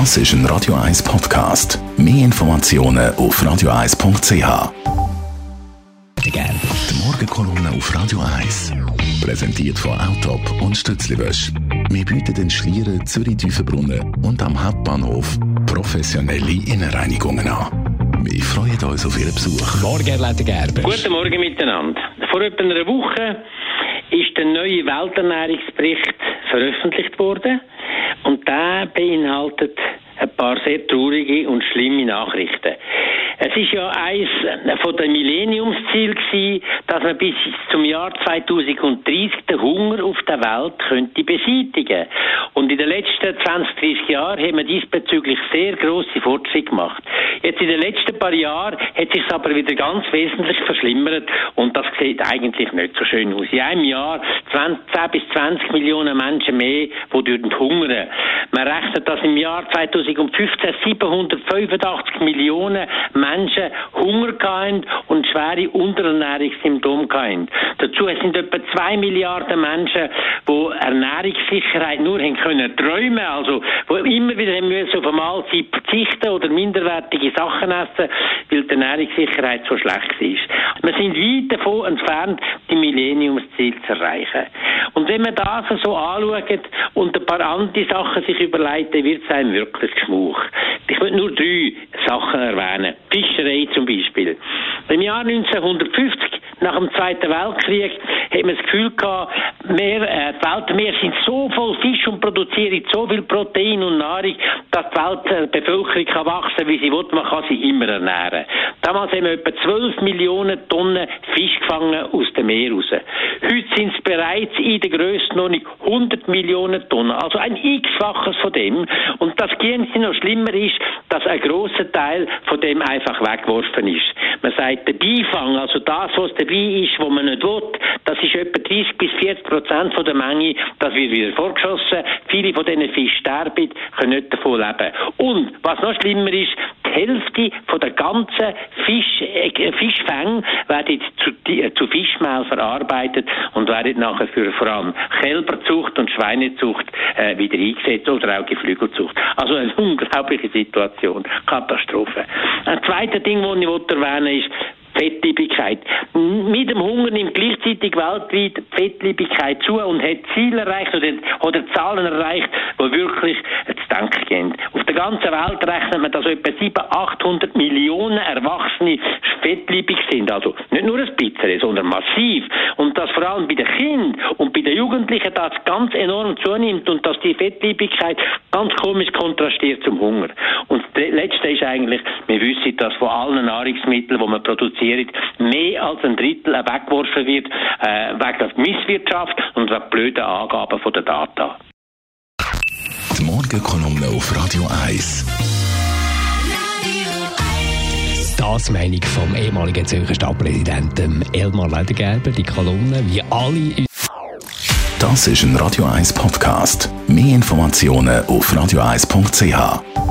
Das ist ein Radio 1 Podcast. Mehr Informationen auf radio1.ch. Die Morgenkolumne auf Radio 1. Präsentiert von Autop und Stützliwösch. Wir bieten den Schlieren Zürich-Tüfenbrunnen und am Hauptbahnhof professionelle Innenreinigungen an. Wir freuen uns auf Ihren Besuch. Morgen, Herr Leiter Gerber. Guten Morgen miteinander. Vor etwa einer Woche ist der neue Welternährungsbericht veröffentlicht worden der beinhaltet ein paar sehr traurige und schlimme Nachrichten. Es ist ja eines von den Millenniumszielen dass man bis zum Jahr 2030 den Hunger auf der Welt könnte beseitigen. Und in den letzten 20, 30 Jahren haben wir diesbezüglich sehr große Fortschritte gemacht. Jetzt in den letzten paar Jahren hat sich aber wieder ganz wesentlich verschlimmert und das sieht eigentlich nicht so schön aus. In einem Jahr 10 bis 20 Millionen Menschen mehr, die hungern. Man rechnet, dass im Jahr 2015 785 Millionen Menschen Hunger hatten und schwere Unterernährungssymptome hatten. Dazu sind etwa 2 Milliarden Menschen, die Ernährungssicherheit nur haben können träumen, also die immer wieder haben müssen auf eine Mahlzeit verzichten oder minderwertige Sachen essen, weil die Ernährungssicherheit so schlecht ist. Wir sind weit davon entfernt, die Millenniumsziele zu erreichen. Und wenn man das so anschaut und ein paar andere Sachen sich überlegt, dann wird es einem wirklich geschmuch. Ich will nur drei Sachen erwähnen. Fischerei zum Beispiel. Im Jahr 1950, nach dem Zweiten Weltkrieg, hat man das Gefühl gehabt, mehr, äh, die Weltmeere sind so voll Fisch und produzieren so viel Protein und Nahrung, dass die Weltbevölkerung kann wachsen wie sie will. Man kann sie immer ernähren. Damals haben wir etwa 12 Millionen Tonnen Fisch gefangen aus dem Meer raus. Heute sind es bereits in der Grössenordnung 100 Millionen Tonnen, also ein x-faches von dem. Und das Gegenste noch schlimmer ist, dass ein grosser Teil von dem einfach weggeworfen ist. Man sagt, der Beifang, also das, was dabei ist, was man nicht will, das ist etwa 30 bis 40 Prozent von der Menge, das wird wieder vorgeschossen. Viele von diesen Fischen sterben, können nicht davon leben. Und, was noch schlimmer ist, die Hälfte von der ganzen Fisch, äh, Fischfänge werden zu, äh, zu Fischmehl verarbeitet und werden nachher für vor allem Kälberzucht und Schweinezucht äh, wieder eingesetzt oder auch Geflügelzucht. Also eine unglaubliche Situation. Katastrophe. Ein zweites Ding, das ich erwähnen will, ist, Fettliebigkeit. Mit dem Hunger nimmt gleichzeitig weltweit Fettliebigkeit zu und hat Ziele erreicht oder, oder Zahlen erreicht, die wirklich zu denken gehen. Auf der ganzen Welt rechnet man, dass etwa 700, 800 Millionen Erwachsene fettliebig sind. Also nicht nur ein bisschen, sondern massiv. Und dass vor allem bei den Kindern und bei den Jugendlichen das ganz enorm zunimmt und dass die Fettliebigkeit ganz komisch kontrastiert zum Hunger. Und das Letzte ist eigentlich, wir wissen, dass von allen Nahrungsmitteln, die man produziert, mehr als ein Drittel weggeworfen wird, äh, wegen der Misswirtschaft und wegen blöden Angaben von der Data. Die Morgenkolumne auf Radio 1. Das Meinung vom ehemaligen Zürcher Stadtpräsidenten Elmar Ledergerber. Die Kolumne, wie alle. Das ist ein Radio 1 Podcast. Mehr Informationen auf radio1.ch.